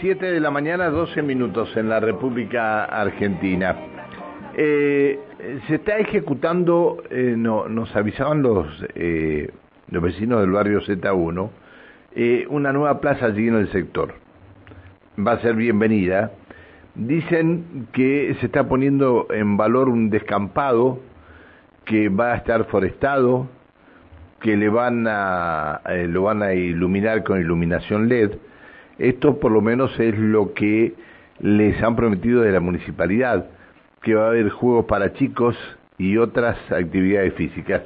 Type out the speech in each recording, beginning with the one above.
7 de la mañana, 12 minutos en la República Argentina. Eh, se está ejecutando, eh, no, nos avisaban los, eh, los vecinos del barrio Z1, eh, una nueva plaza allí en el sector. Va a ser bienvenida. Dicen que se está poniendo en valor un descampado que va a estar forestado, que le van a, lo van a iluminar con iluminación LED. Esto por lo menos es lo que les han prometido de la municipalidad, que va a haber juegos para chicos y otras actividades físicas.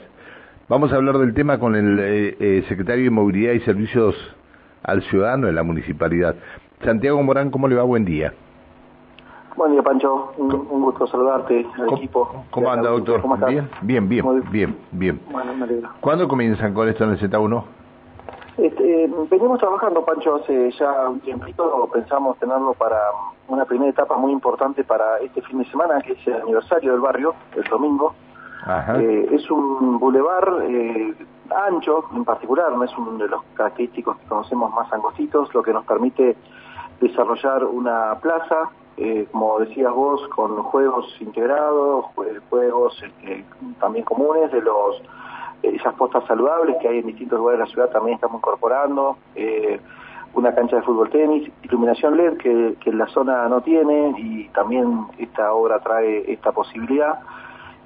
Vamos a hablar del tema con el eh, eh, secretario de Movilidad y Servicios al Ciudadano de la municipalidad. Santiago Morán, ¿cómo le va? Buen día. Buen día, Pancho. Un, un gusto saludarte al ¿Cómo, equipo. ¿Cómo anda, doctor? ¿Cómo estás? Bien, bien, bien, bien, bien. Bueno, me alegro. ¿Cuándo comienzan con esto en el Z1? Este, eh, venimos trabajando, Pancho, hace ya un tiempito. Pensamos tenerlo para una primera etapa muy importante para este fin de semana, que es el aniversario del barrio, el domingo. Ajá. Eh, es un bulevar eh, ancho, en particular, no es uno de los característicos que conocemos más angostitos, lo que nos permite desarrollar una plaza, eh, como decías vos, con juegos integrados, jue- juegos este, también comunes de los esas postas saludables que hay en distintos lugares de la ciudad también estamos incorporando, eh, una cancha de fútbol tenis, iluminación LED que, la zona no tiene y también esta obra trae esta posibilidad.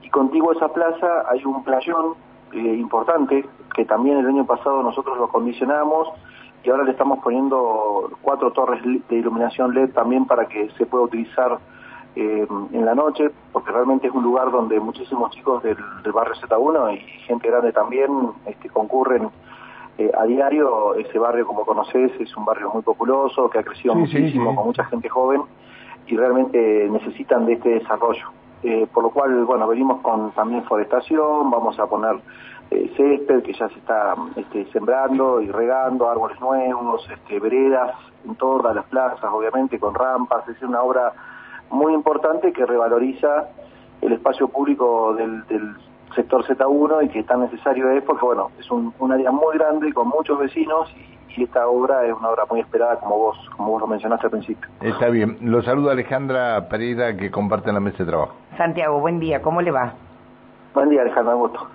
Y contiguo a esa plaza hay un playón eh, importante que también el año pasado nosotros lo condicionamos y ahora le estamos poniendo cuatro torres de iluminación LED también para que se pueda utilizar eh, en la noche, porque realmente es un lugar donde muchísimos chicos del, del barrio Z1 y gente grande también este, concurren eh, a diario. Ese barrio, como conoces, es un barrio muy populoso, que ha crecido Sí, sí, muchísimo, sí. con mucha gente joven y realmente necesitan de este desarrollo. Eh, por lo cual, bueno, venimos con también forestación, vamos a poner eh, césped que ya se está este, sembrando y regando, árboles nuevos, este, veredas en todas las plazas, obviamente, con rampas, es una obra muy importante que revaloriza el espacio público del, del sector Z1 y que tan necesario es porque, bueno, es un, un área muy grande con muchos vecinos y, y esta obra es una obra muy esperada como vos, como vos lo mencionaste al principio. Está bien. Lo saluda Alejandra Pereira, que comparte en la mesa de trabajo. Santiago, buen día, ¿cómo le va? Buen día, Alejandro, un gusto.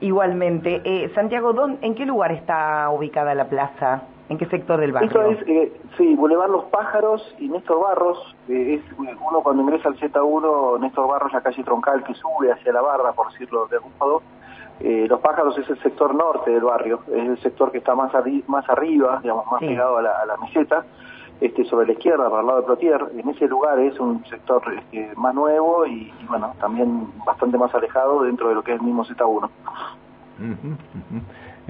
Igualmente. Eh, Santiago, ¿dón- ¿en qué lugar está ubicada la plaza? ¿En qué sector del barrio? Esto es, eh, sí, Boulevard Los Pájaros y Néstor Barros, eh, es eh, uno cuando ingresa al Z1, Néstor Barros, la calle troncal que sube hacia la barra, por decirlo de algún modo. Eh, Los Pájaros es el sector norte del barrio, es el sector que está más, arri- más arriba, digamos, más Sí. pegado a la, a la meseta, este, sobre la izquierda, para el lado de Plotier. En ese lugar es un sector este, más nuevo y, y, bueno, también bastante más alejado dentro de lo que es el mismo Z1. Ujú, ujú.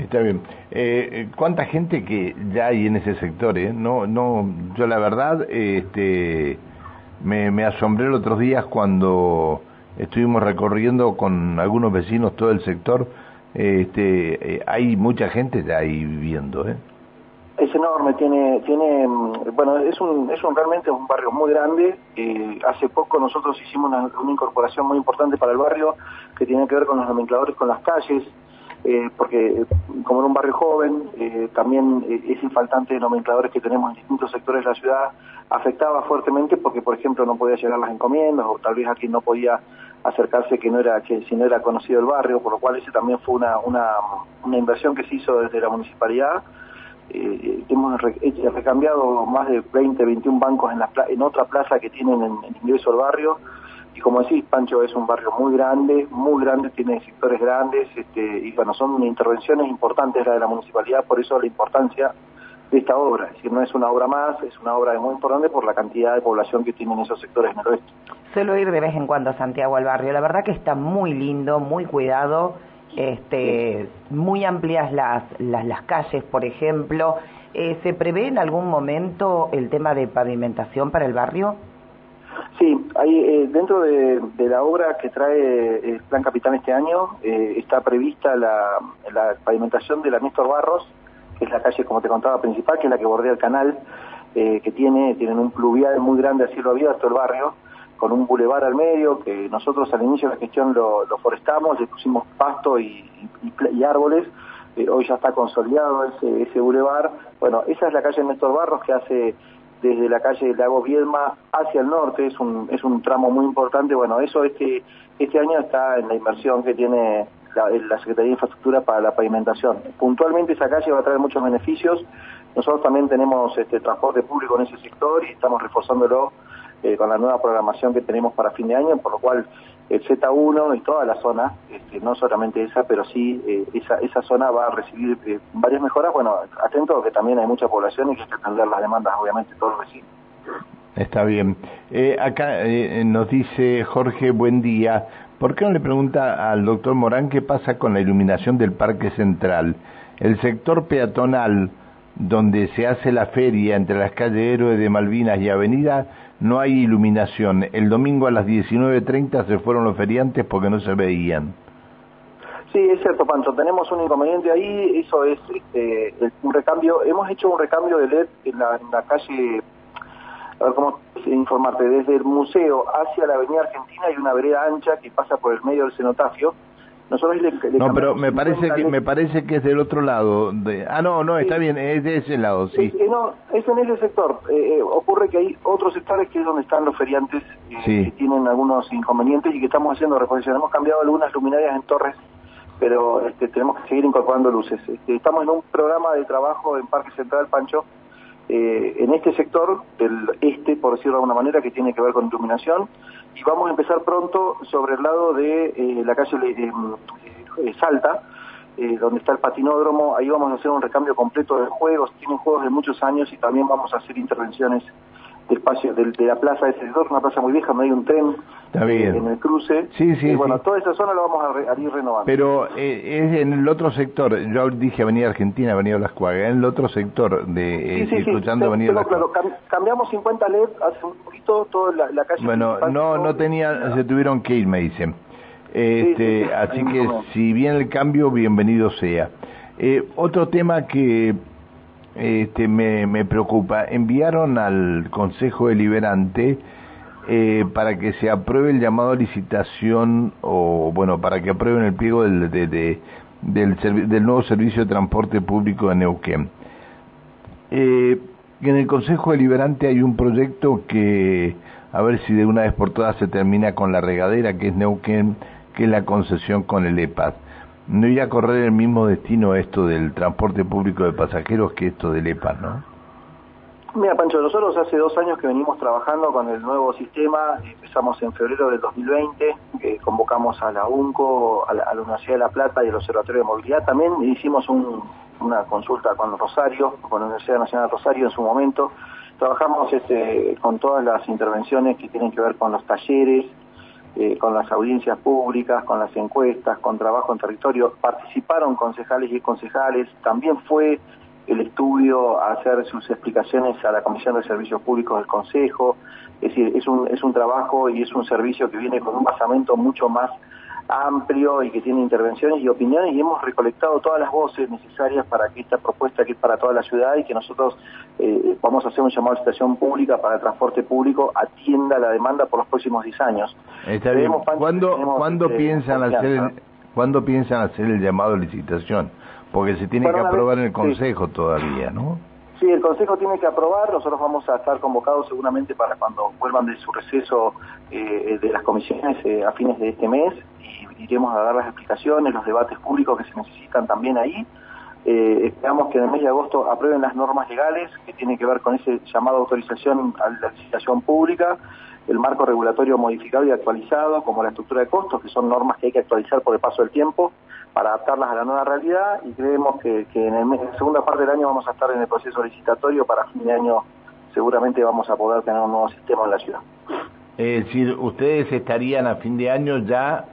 Está bien. Eh, eh, ¿Cuánta gente que ya hay en ese sector? Eh? No, no, yo la verdad, este, me, asombré los otros días cuando estuvimos recorriendo con algunos vecinos todo el sector. Este, eh, hay mucha gente ya ahí viviendo, ¿eh? Es enorme, tiene, tiene, mm, bueno, es un, es un realmente un barrio muy grande. Eh, hace poco nosotros hicimos una, una incorporación muy importante para el barrio que tiene que ver con los nomencladores con las calles, eh, porque como era un barrio joven, eh, también eh, ese faltante de nomencladores que tenemos en distintos sectores de la ciudad afectaba fuertemente porque, por ejemplo, no podía llegar las encomiendas o tal vez aquí no podía acercarse que no era que si no era conocido el barrio, por lo cual ese también fue una, una, una inversión que se hizo desde la municipalidad eh, hemos re- he- recambiado más de 20, 21 bancos en, la en otra plaza que tienen en, en ingreso al barrio. Y como decís, Pancho es un barrio muy grande, muy grande, tiene sectores grandes, este, y bueno, son intervenciones importantes la de la municipalidad, por eso la importancia de esta obra. Es decir, no es una obra más, es una obra muy importante por la cantidad de población que tienen esos sectores en el oeste. Suelo ir de vez en cuando a Santiago al barrio. La verdad que está muy lindo, muy cuidado, este, muy amplias las, las, las calles, por ejemplo. Eh, ¿Se prevé en algún momento el tema de pavimentación para el barrio? Sí, hay, eh, dentro de, la obra que trae el Plan Capitán este año eh, está prevista la, pavimentación de la Néstor Barros, que es la calle, como te contaba, principal, que es la que bordea el canal, eh, que tiene tienen un pluvial muy grande a cielo abierto el barrio, con un bulevar al medio, que nosotros al inicio de la gestión lo, forestamos, le pusimos pasto y, y, y árboles, eh, hoy ya está consolidado ese, ese bulevar. Bueno, esa es la calle Néstor Barros que hace desde la calle Lago Viedma hacia el norte, es un, es un tramo muy importante, bueno, eso este, este año está en la inversión que tiene la, Secretaría de Infraestructura para la pavimentación. Puntualmente esa calle va a traer muchos beneficios, nosotros también tenemos este transporte público en ese sector y estamos reforzándolo eh, con la nueva programación que tenemos para fin de año, por lo cual el Z1 y toda la zona, este, no solamente esa, pero sí eh, esa, esa zona va a recibir eh, varias mejoras. Bueno, atento que también hay mucha población y que hay que atender las demandas, obviamente, todos los vecinos. Está bien. acá nos dice Jorge, buen día. ¿Por qué no le pregunta al doctor Morán qué pasa con la iluminación del Parque Central? El sector peatonal donde se hace la feria entre las calles Héroes de Malvinas y Avenida, no hay iluminación. El domingo a las 19.30 se fueron los feriantes porque no se veían. Sí, es cierto, Pancho. Tenemos un inconveniente ahí. Eso es este, un recambio. Hemos hecho un recambio de LED en la, calle. A ver cómo informarte. Desde el museo hacia la Avenida Argentina hay una vereda ancha que pasa por el medio del cenotafio no, pero me parece que me parece que es del otro lado. De, ah, no, no, está bien, es de ese lado, sí. Es, no, es en ese sector. Eh, eh, ocurre que hay otros sectores que es donde están los feriantes eh, que tienen algunos inconvenientes y que estamos haciendo reposición. Hemos cambiado algunas luminarias en torres, pero este, tenemos que seguir incorporando luces. Este, estamos en un programa de trabajo en Parque Central, Pancho, en este sector del este, por decirlo de alguna manera, que tiene que ver con iluminación y vamos a empezar pronto sobre el lado de eh, la calle eh, eh, Salta, donde está el patinódromo, ahí vamos a hacer un recambio completo de juegos, tienen juegos de muchos años y también vamos a hacer intervenciones de espacio de, la plaza de ese sector, una plaza muy vieja donde hay un tren en el cruce. Sí, sí, y bueno, toda esa zona la vamos a, ir renovando. Pero es en el otro sector, yo dije Avenida Argentina, Avenida Las Cuagas, en el otro sector de sí, sí, Avenida Las claro, cambiamos 50 LED hace un todo la, calle. Bueno, no, no tenía, se tuvieron que ir, me dicen. Este, así que si viene el cambio, bienvenido sea. Eh, otro tema que este, me, me preocupa, enviaron al Consejo Deliberante eh, para que se apruebe el llamado a licitación o, bueno, para que aprueben el pliego del, de, del, nuevo servicio de transporte público de Neuquén. Eh, en el Consejo Deliberante hay un proyecto que, a ver si de una vez por todas se termina con la regadera, que es Neuquén, que es la concesión con el EPAD. No iba a correr el mismo destino esto del transporte público de pasajeros que esto del EPAD, ¿no? Mira, Pancho, nosotros hace dos años que venimos trabajando con el nuevo sistema, empezamos en febrero del 2020, eh, convocamos a la UNCO, a la, Universidad de La Plata y al Observatorio de Movilidad, también hicimos un, una consulta con Rosario, con la Universidad Nacional Rosario en su momento. Trabajamos este, con todas las intervenciones que tienen que ver con los talleres, eh, con las audiencias públicas, con las encuestas, con trabajo en territorio. Participaron concejales y concejales. También fue el estudio a hacer sus explicaciones a la Comisión de Servicios Públicos del Consejo. Es decir, es un, es un trabajo y es un servicio que viene con un basamento mucho más amplio y que tiene intervenciones y opiniones y hemos recolectado todas las voces necesarias para que esta propuesta que es para toda la ciudad y que nosotros eh, vamos a hacer un llamado a situación pública para el transporte público atienda la demanda por los próximos 10 años. Está bien. ¿Cuándo, ¿cuándo este, piensan hacer el, ¿cuándo piensan hacer el llamado a licitación? Porque se tiene que aprobar en el Consejo todavía, ¿no? Sí, el Consejo tiene que aprobar, nosotros vamos a estar convocados seguramente para cuando vuelvan de su receso eh, de las comisiones eh, a fines de este mes y iremos a dar las explicaciones, los debates públicos que se necesitan también ahí. Eh, esperamos que en el mes de agosto aprueben las normas legales que tienen que ver con ese llamado autorización a la licitación pública, el marco regulatorio modificado y actualizado, como la estructura de costos, que son normas que hay que actualizar por el paso del tiempo para adaptarlas a la nueva realidad y creemos que, en, el mes, en la segunda parte del año vamos a estar en el proceso licitatorio para fin de año seguramente vamos a poder tener un nuevo sistema en la ciudad. Es decir, ustedes estarían a fin de año ya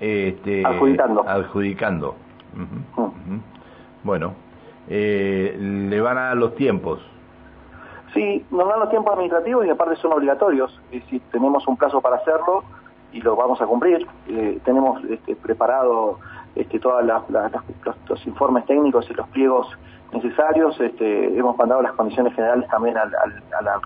este, adjudicando. adjudicando. Mm. Bueno, eh, le van a dar los tiempos. Sí, nos dan los tiempos administrativos y aparte son obligatorios. Es decir, tenemos un plazo para hacerlo y lo vamos a cumplir. Eh, tenemos este, preparado este, todos los, informes técnicos y los pliegos necesarios. Este, hemos mandado las condiciones generales también al,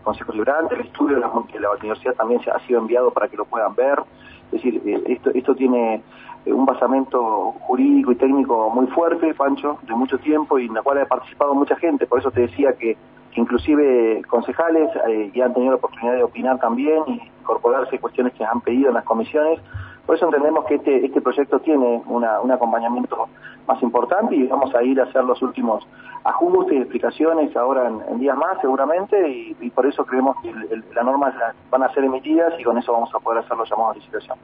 Consejo Liberante, el estudio de la, universidad también ha sido enviado para que lo puedan ver. Es decir, eh, esto, esto tiene eh, un basamento jurídico y técnico muy fuerte, Pancho, de mucho tiempo y en la cual ha participado mucha gente. Por eso te decía que inclusive concejales eh, ya han tenido la oportunidad de opinar también y incorporarse cuestiones que han pedido en las comisiones. Por eso entendemos que este, este proyecto tiene una, un acompañamiento más importante y vamos a ir a hacer los últimos ajustes y explicaciones ahora en, días más seguramente y, por eso creemos que las normas van a ser emitidas y con eso vamos a poder hacer los llamados de licitación.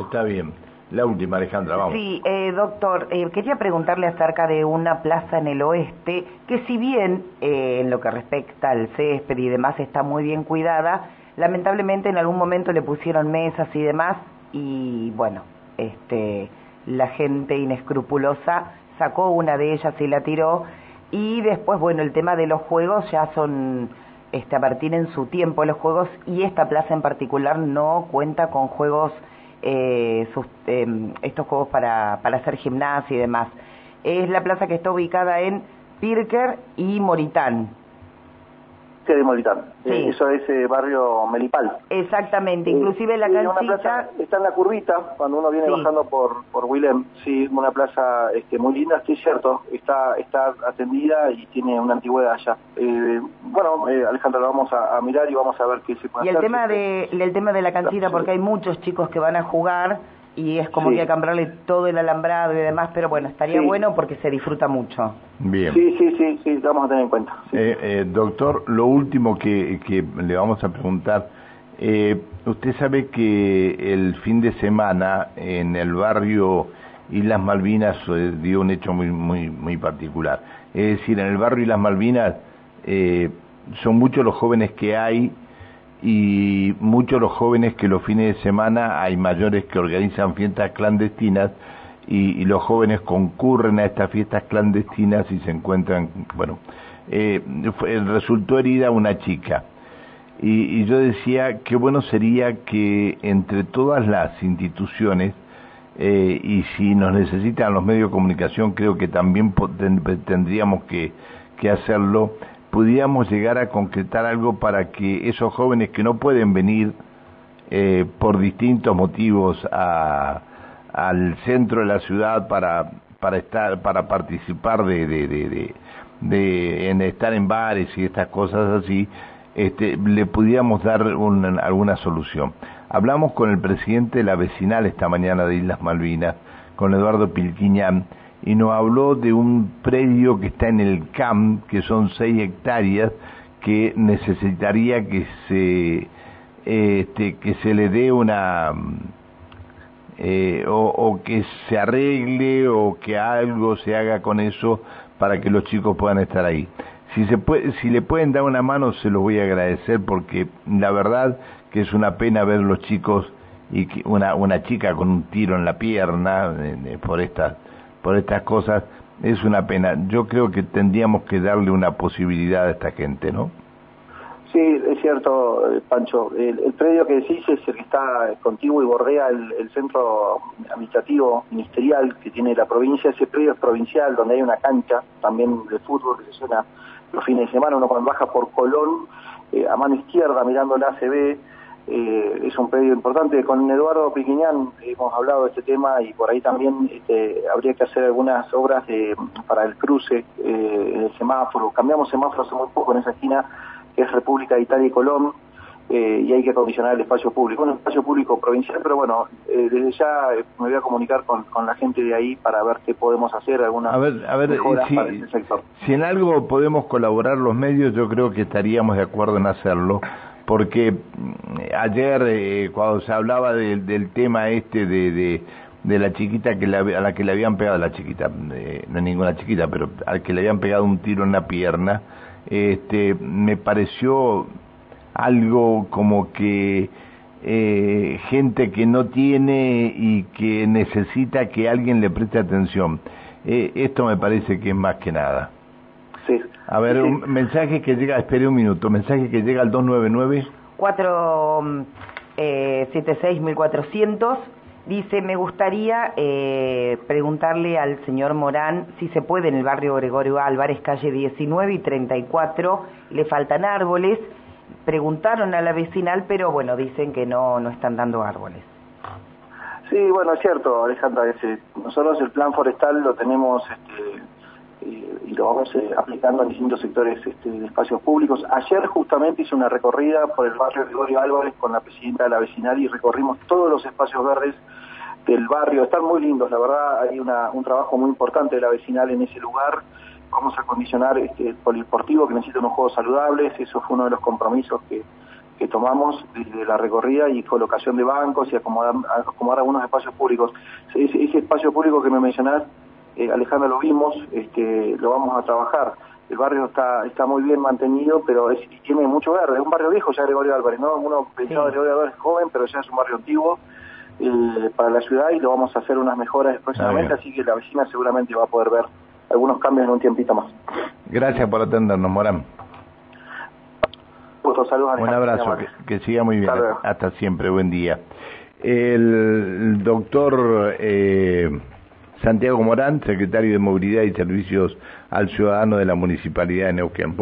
Está bien. La última, Alejandra, vamos. Sí, eh, doctor, eh, quería preguntarle acerca de una plaza en el oeste que si bien eh, en lo que respecta al césped y demás está muy bien cuidada, lamentablemente en algún momento le pusieron mesas y demás y bueno, este, la gente inescrupulosa sacó una de ellas y la tiró y después, bueno, el tema de los juegos ya son, este, en su tiempo los juegos y esta plaza en particular no cuenta con juegos eh, em, estos juegos para, para hacer gimnasia y demás. Es la plaza que está ubicada en Pirker y Moritán de Molitán. Eh, eso es eh, barrio Melipal. Exactamente, inclusive la canchita... está en la curvita, cuando uno viene bajando por, por Willem, sí, una plaza este, muy linda, sí, cierto, está, está atendida y tiene una antigüedad allá. Eh, bueno, Alejandro, lo vamos a, mirar y vamos a ver qué se puede y hacer. Y el tema, de, el tema de la canchita, porque hay muchos chicos que van a jugar y es como que hay que cambiarle todo el alambrado y demás, pero bueno, estaría bueno porque se disfruta mucho. Bien. Sí, sí, sí, sí, vamos a tener en cuenta. Eh, eh, doctor, lo último que, que le vamos a preguntar, eh, usted sabe que el fin de semana en el barrio Islas Malvinas dio un hecho muy, muy, muy particular. Es decir, en el barrio Islas Malvinas son muchos los jóvenes que hay y muchos los jóvenes que los fines de semana hay mayores que organizan fiestas clandestinas y, los jóvenes concurren a estas fiestas clandestinas y se encuentran, bueno, eh, resultó herida una chica. Y, yo decía, qué bueno sería que entre todas las instituciones, eh, y si nos necesitan los medios de comunicación, creo que también tendríamos que, que hacerlo, pudiéramos llegar a concretar algo para que esos jóvenes que no pueden venir eh, por distintos motivos a, al centro de la ciudad para para estar para participar de, de, de, en estar en bares y estas cosas así este, le pudiéramos dar alguna solución. Hablamos con el presidente de la vecinal esta mañana de Islas Malvinas con Eduardo Pilquiñán y nos habló de un predio que está en el CAM, que son seis hectáreas, que necesitaría que se, este, que se le dé una, eh, o, que se arregle o que algo se haga con eso para que los chicos puedan estar ahí. Si, se puede, si le pueden dar una mano, se los voy a agradecer porque la verdad que es una pena ver los chicos y una, una chica con un tiro en la pierna por estas por estas cosas, es una pena. Yo creo que tendríamos que darle una posibilidad a esta gente, ¿no? Sí, es cierto, eh, Pancho. El, predio que decís es el que está contiguo y bordea el, centro administrativo ministerial que tiene la provincia. Ese predio es provincial, donde hay una cancha también de fútbol que se suena los fines de semana. Uno cuando baja por Colón, eh, a mano izquierda, mirando la ACB, eh, es un pedido importante. Con Eduardo Piquiñán hemos hablado de este tema y por ahí también este, habría que hacer algunas obras de, para el cruce eh, en el semáforo. Cambiamos semáforo hace muy poco en esa esquina que es República de Italia y Colón. Eh, y hay que acondicionar el espacio público, un espacio público provincial, pero bueno, eh, desde ya me voy a comunicar con, con, la gente de ahí para ver qué podemos hacer, algunas a ver, a ver, si, para ese sector. Si en algo podemos colaborar los medios, yo creo que estaríamos de acuerdo en hacerlo porque mm, ayer eh, cuando se hablaba del tema este de, de, la chiquita que a la que le habían pegado la chiquita, eh, no ninguna chiquita, pero al que le habían pegado un tiro en la pierna, este, me pareció algo como que eh, gente que no tiene y que necesita que alguien le preste atención. esto me parece que es más que nada. A ver, un mensaje que llega, espere un minuto, mensaje que llega al 299. 476 1400 dice, me gustaría eh, preguntarle al señor Morán si se puede en el barrio Gregorio Álvarez, calle 19 y 34, le faltan árboles. Preguntaron a la vecinal, pero bueno, dicen que no, no están dando árboles. Sí, bueno, es cierto, Alejandra, nosotros el plan forestal lo tenemos este, y lo vamos eh, aplicando en distintos sectores este, de espacios públicos. Ayer justamente hice una recorrida por el barrio Gregorio Álvarez con la presidenta de la vecinal y recorrimos todos los espacios verdes del barrio. Están muy lindos, la verdad, hay un trabajo muy importante de la vecinal en ese lugar. Vamos a condicionar este, el que necesita unos juegos saludables, eso fue uno de los compromisos que, que tomamos desde la recorrida y colocación de bancos y acomodar, acomodar algunos espacios públicos. Ese, ese espacio público que me mencionás eh, Alejandro lo vimos, este, lo vamos a trabajar. El barrio está está muy bien mantenido, pero tiene mucho verde. Es un barrio viejo ya Gregorio Álvarez, ¿no? Uno pensaba que Gregorio Álvarez joven, pero ya es un barrio antiguo eh, para la ciudad y lo vamos a hacer unas mejoras próximamente, así que la vecina seguramente va a poder ver algunos cambios en un tiempito más. Gracias por atendernos, Morán. un abrazo, que, siga muy bien. Hasta siempre, buen día. El doctor... Eh, Santiago Morán, secretario de Movilidad y Servicios al Ciudadano de la Municipalidad de Neuquén.